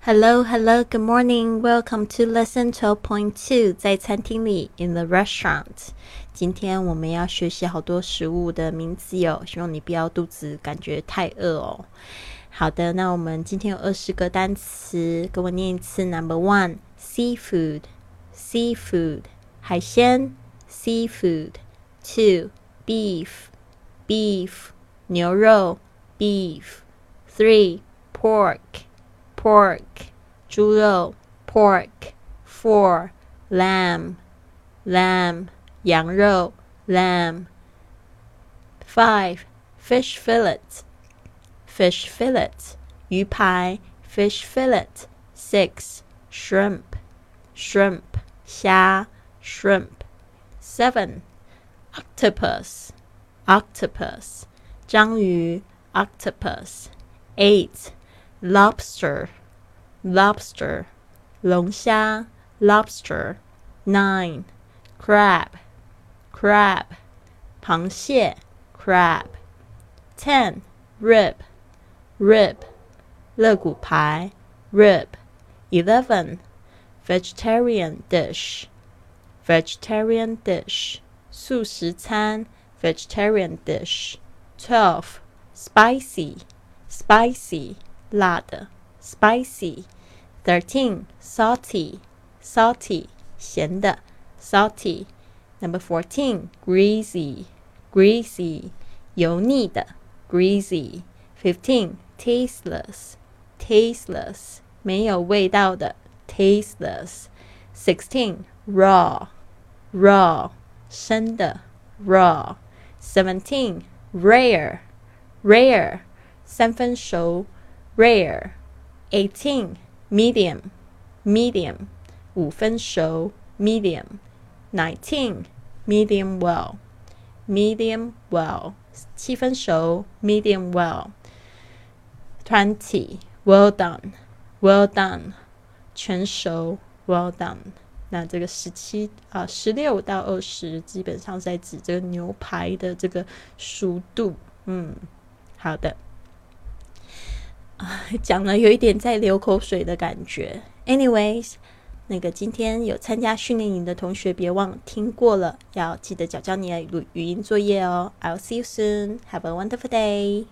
Hello, hello, good morning. Welcome to lesson twelve point two. 在餐厅里，in the restaurant。今天我们要学习好多食物的名字哟，希望你不要肚子感觉太饿哦。好的，那我们今天有二十个单词，跟我念一次。Number one, seafood, seafood，海鲜，seafood。Two, beef, beef，牛肉，beef。Three, pork pork 猪肉 pork four lamb lamb 羊肉 lamb five fish fillet fish fillet 鱼排 fish fillet six shrimp shrimp 虾 shrimp seven octopus octopus 章鱼 octopus eight lobster, lobster, 龙虾 lobster. Nine, crab, crab, 螃蟹 crab. Ten, rib, rib, 肋骨排 rib. Eleven, vegetarian dish, vegetarian dish, 素食餐 vegetarian dish. Twelve, spicy, spicy. 辣的，spicy。Thirteen, salty, salty，咸的，salty。Number fourteen, greasy, greasy，油腻的，greasy。Fifteen, tasteless, tasteless，没有味道的，tasteless。Sixteen, raw, raw，生的，raw。Seventeen, rare, rare，三分熟。 rare. Eighteen, medium, medium, 五分熟 medium. Nineteen, medium well, medium well, 七分熟 medium well. Twenty, well done, well done, 全熟 well done. 那这个十七啊，十六到二十，基本上在指这个牛排的这个熟度。嗯，好的。 讲了有一点在流口水的感觉。Anyways，那个今天有参加训练营的同学，别忘听过了，要记得交交你的语语音作业哦。I'll see you soon. Have a wonderful day.